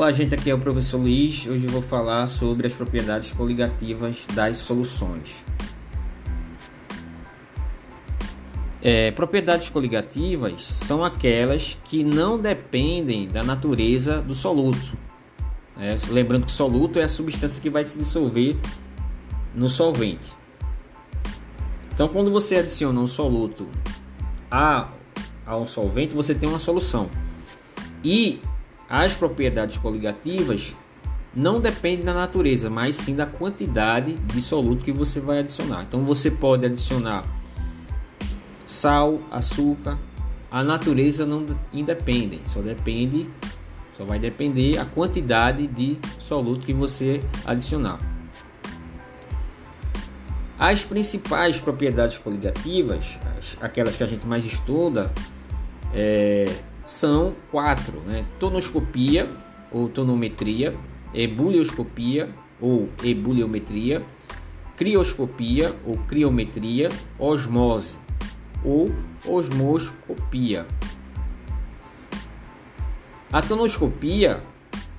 Olá, gente. Aqui é o professor Luiz. Hoje vou falar sobre as propriedades coligativas das soluções. É, propriedades coligativas são aquelas que não dependem da natureza do soluto. É, lembrando que soluto é a substância que vai se dissolver no solvente. Então, quando você adiciona um soluto a, a um solvente, você tem uma solução. E as propriedades coligativas não dependem da natureza, mas sim da quantidade de soluto que você vai adicionar. Então você pode adicionar sal, açúcar. A natureza não independe, só depende, só vai depender a quantidade de soluto que você adicionar. As principais propriedades coligativas, aquelas que a gente mais estuda, é, são quatro: né? tonoscopia ou tonometria, ebulioscopia ou ebuliometria, crioscopia ou criometria, osmose ou osmoscopia. A tonoscopia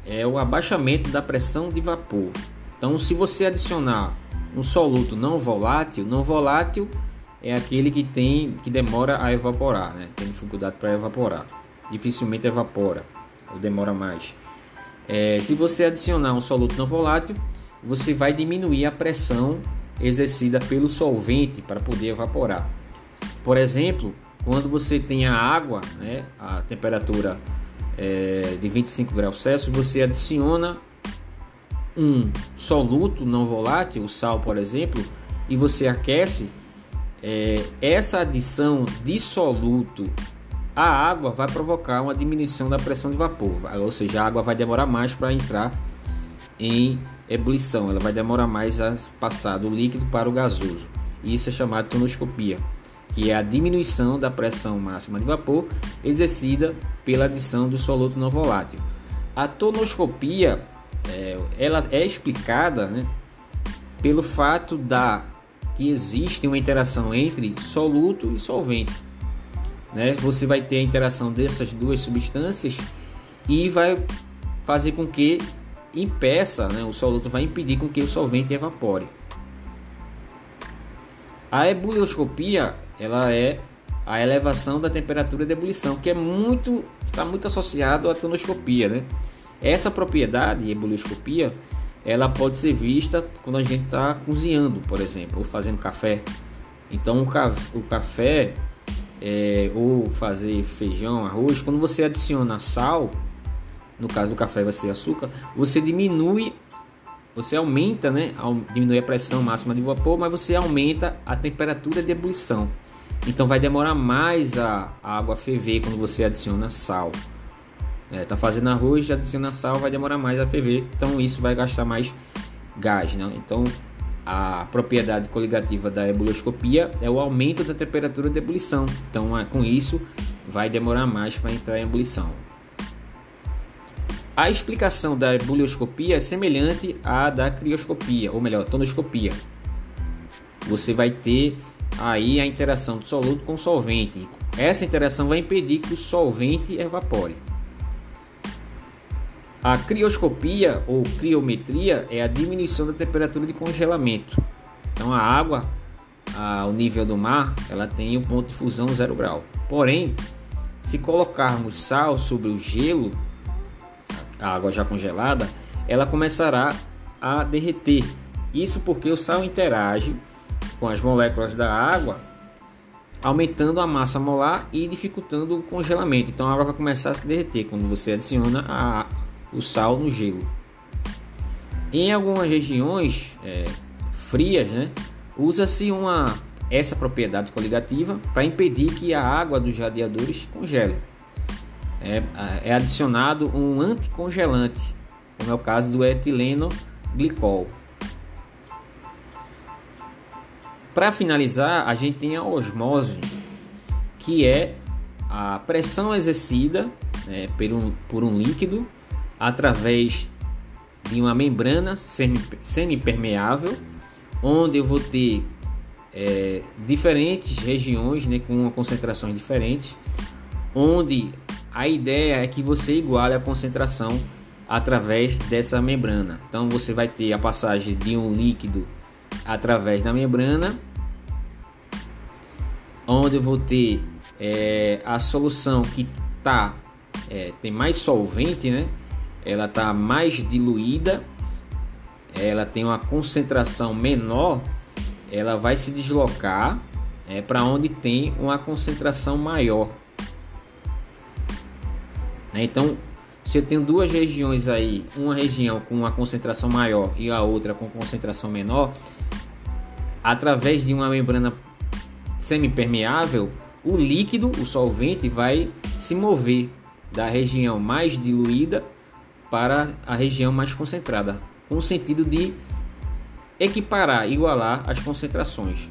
é o abaixamento da pressão de vapor. Então, se você adicionar um soluto não volátil, não volátil é aquele que tem que demora a evaporar, né? Tem dificuldade para evaporar dificilmente evapora ou demora mais. É, se você adicionar um soluto não volátil, você vai diminuir a pressão exercida pelo solvente para poder evaporar. Por exemplo, quando você tem a água, né, a temperatura é, de 25 graus Celsius, você adiciona um soluto não volátil, o sal, por exemplo, e você aquece, é, essa adição de soluto a água vai provocar uma diminuição da pressão de vapor, ou seja, a água vai demorar mais para entrar em ebulição, ela vai demorar mais a passar do líquido para o gasoso. Isso é chamado de tonoscopia, que é a diminuição da pressão máxima de vapor exercida pela adição do soluto não volátil. A tonoscopia é, ela é explicada né, pelo fato da que existe uma interação entre soluto e solvente né? Você vai ter a interação dessas duas substâncias e vai fazer com que impeça, né? o soluto vai impedir com que o solvente evapore. A ebulioscopia ela é a elevação da temperatura de ebulição, que é muito está muito associado à tonoscopia, né? Essa propriedade, ebulioscopia, ela pode ser vista quando a gente está cozinhando, por exemplo, ou fazendo café. Então o café é, ou fazer feijão, arroz, quando você adiciona sal, no caso do café vai ser açúcar, você diminui, você aumenta, né, diminui a pressão máxima de vapor, mas você aumenta a temperatura de ebulição. Então vai demorar mais a, a água ferver quando você adiciona sal. É, tá fazendo arroz, adiciona sal, vai demorar mais a ferver, então isso vai gastar mais gás, né? Então a propriedade coligativa da ebulioscopia é o aumento da temperatura de ebulição. Então, é, com isso, vai demorar mais para entrar em ebulição. A explicação da ebulioscopia é semelhante à da crioscopia, ou melhor, tonoscopia. Você vai ter aí a interação do soluto com o solvente. Essa interação vai impedir que o solvente evapore. A crioscopia ou criometria é a diminuição da temperatura de congelamento. Então a água ao nível do mar, ela tem o um ponto de fusão zero grau. Porém, se colocarmos sal sobre o gelo, a água já congelada, ela começará a derreter. Isso porque o sal interage com as moléculas da água, aumentando a massa molar e dificultando o congelamento. Então a água vai começar a se derreter quando você adiciona a o sal no gelo. Em algumas regiões é, frias, né, usa-se uma essa propriedade coligativa para impedir que a água dos radiadores congele. É, é adicionado um anticongelante, como é o caso do etileno glicol. Para finalizar, a gente tem a osmose, que é a pressão exercida né, por, um, por um líquido através de uma membrana semi-permeável, onde eu vou ter é, diferentes regiões né, com concentrações diferentes, onde a ideia é que você iguale a concentração através dessa membrana. Então você vai ter a passagem de um líquido através da membrana, onde eu vou ter é, a solução que tá é, tem mais solvente, né? Ela tá mais diluída, ela tem uma concentração menor, ela vai se deslocar é, para onde tem uma concentração maior. Então se eu tenho duas regiões aí, uma região com uma concentração maior e a outra com concentração menor, através de uma membrana semipermeável, o líquido, o solvente, vai se mover da região mais diluída para a região mais concentrada, com o sentido de equiparar, igualar as concentrações.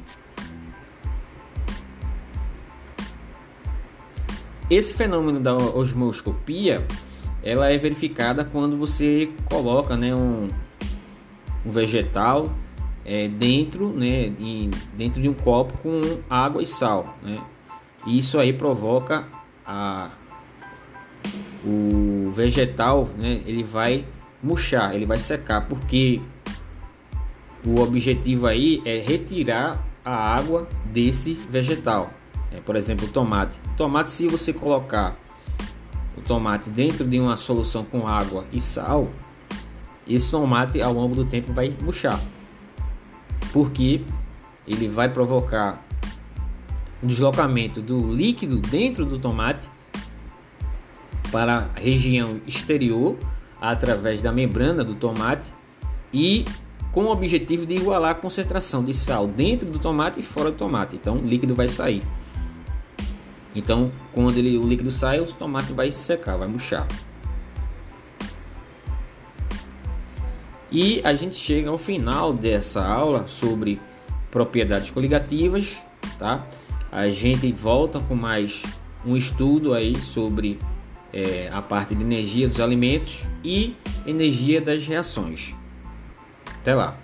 Esse fenômeno da osmoscopia ela é verificada quando você coloca né, um, um vegetal é, dentro, né, em, dentro de um copo com água e sal. Né? E isso aí provoca a, o vegetal, né, ele vai murchar, ele vai secar, porque o objetivo aí é retirar a água desse vegetal. É, por exemplo, o tomate. Tomate, se você colocar o tomate dentro de uma solução com água e sal, esse tomate ao longo do tempo vai murchar, porque ele vai provocar o deslocamento do líquido dentro do tomate para a região exterior através da membrana do tomate e com o objetivo de igualar a concentração de sal dentro do tomate e fora do tomate. Então, o líquido vai sair. Então, quando ele, o líquido sai, o tomate vai secar, vai murchar. E a gente chega ao final dessa aula sobre propriedades coligativas, tá? A gente volta com mais um estudo aí sobre é, a parte de energia dos alimentos e energia das reações. Até lá!